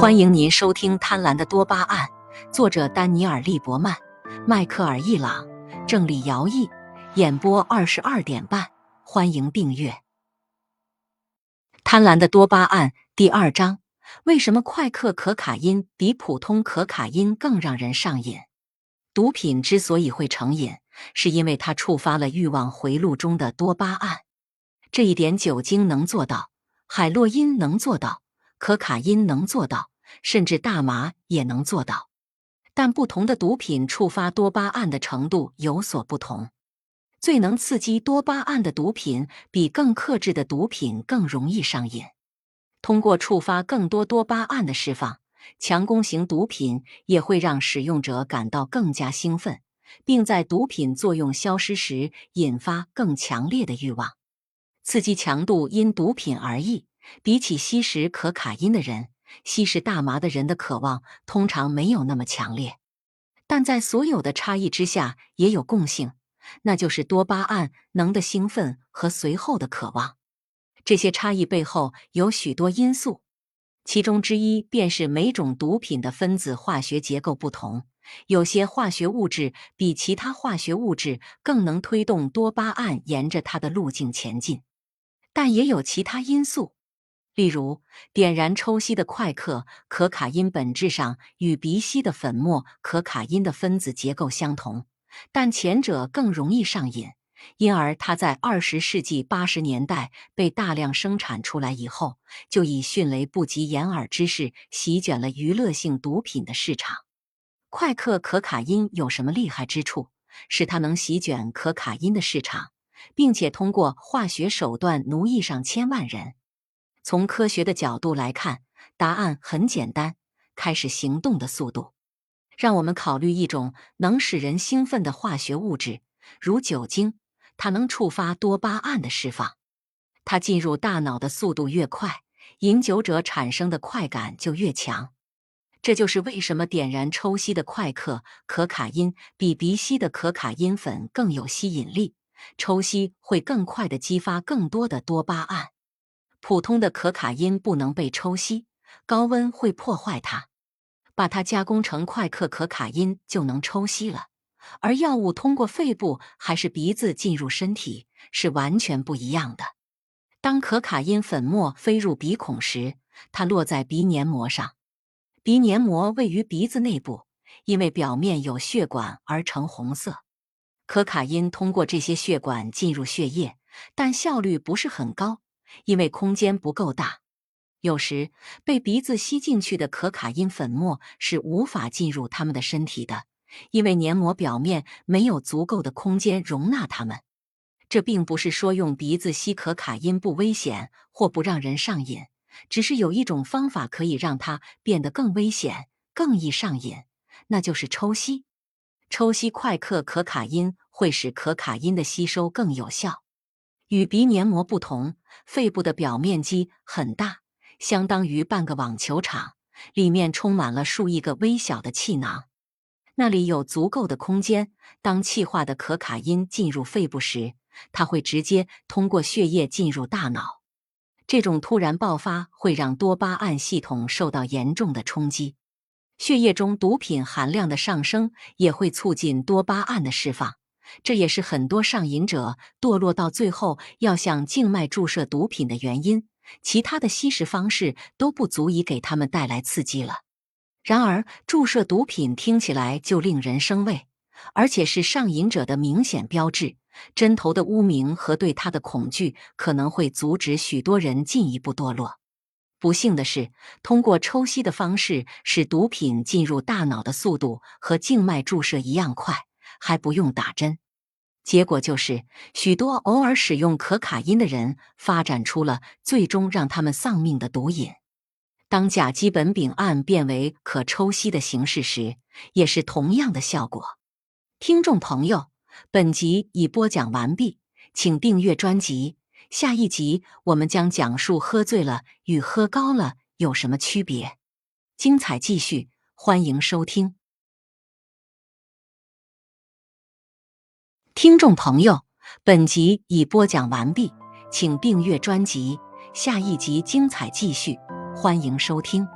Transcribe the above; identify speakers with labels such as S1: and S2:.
S1: 欢迎您收听《贪婪的多巴胺》，作者丹尼尔·利伯曼、迈克尔·易朗，郑李尧译，演播二十二点半。欢迎订阅《贪婪的多巴胺》第二章：为什么快克可卡因比普通可卡因更让人上瘾？毒品之所以会成瘾，是因为它触发了欲望回路中的多巴胺。这一点酒精能做到，海洛因能做到，可卡因能做到。甚至大麻也能做到，但不同的毒品触发多巴胺的程度有所不同。最能刺激多巴胺的毒品，比更克制的毒品更容易上瘾。通过触发更多多巴胺的释放，强攻型毒品也会让使用者感到更加兴奋，并在毒品作用消失时引发更强烈的欲望。刺激强度因毒品而异，比起吸食可卡因的人。吸食大麻的人的渴望通常没有那么强烈，但在所有的差异之下也有共性，那就是多巴胺能的兴奋和随后的渴望。这些差异背后有许多因素，其中之一便是每种毒品的分子化学结构不同，有些化学物质比其他化学物质更能推动多巴胺沿着它的路径前进，但也有其他因素。例如，点燃抽吸的快克可卡因本质上与鼻吸的粉末可卡因的分子结构相同，但前者更容易上瘾，因而它在二十世纪八十年代被大量生产出来以后，就以迅雷不及掩耳之势席卷了娱乐性毒品的市场。快克可卡因有什么厉害之处？是它能席卷可卡因的市场，并且通过化学手段奴役上千万人。从科学的角度来看，答案很简单：开始行动的速度。让我们考虑一种能使人兴奋的化学物质，如酒精，它能触发多巴胺的释放。它进入大脑的速度越快，饮酒者产生的快感就越强。这就是为什么点燃抽吸的快克可卡因比鼻吸的可卡因粉更有吸引力。抽吸会更快地激发更多的多巴胺。普通的可卡因不能被抽吸，高温会破坏它，把它加工成快克可卡因就能抽吸了。而药物通过肺部还是鼻子进入身体是完全不一样的。当可卡因粉末飞入鼻孔时，它落在鼻黏膜上，鼻黏膜位于鼻子内部，因为表面有血管而呈红色。可卡因通过这些血管进入血液，但效率不是很高。因为空间不够大，有时被鼻子吸进去的可卡因粉末是无法进入他们的身体的，因为黏膜表面没有足够的空间容纳它们。这并不是说用鼻子吸可卡因不危险或不让人上瘾，只是有一种方法可以让它变得更危险、更易上瘾，那就是抽吸。抽吸快克可卡因会使可卡因的吸收更有效。与鼻黏膜不同，肺部的表面积很大，相当于半个网球场，里面充满了数亿个微小的气囊，那里有足够的空间。当气化的可卡因进入肺部时，它会直接通过血液进入大脑。这种突然爆发会让多巴胺系统受到严重的冲击，血液中毒品含量的上升也会促进多巴胺的释放。这也是很多上瘾者堕落到最后要向静脉注射毒品的原因。其他的吸食方式都不足以给他们带来刺激了。然而，注射毒品听起来就令人生畏，而且是上瘾者的明显标志。针头的污名和对他的恐惧可能会阻止许多人进一步堕落。不幸的是，通过抽吸的方式使毒品进入大脑的速度和静脉注射一样快。还不用打针，结果就是许多偶尔使用可卡因的人发展出了最终让他们丧命的毒瘾。当甲基苯丙胺变为可抽吸的形式时，也是同样的效果。听众朋友，本集已播讲完毕，请订阅专辑，下一集我们将讲述喝醉了与喝高了有什么区别。精彩继续，欢迎收听。听众朋友，本集已播讲完毕，请订阅专辑，下一集精彩继续，欢迎收听。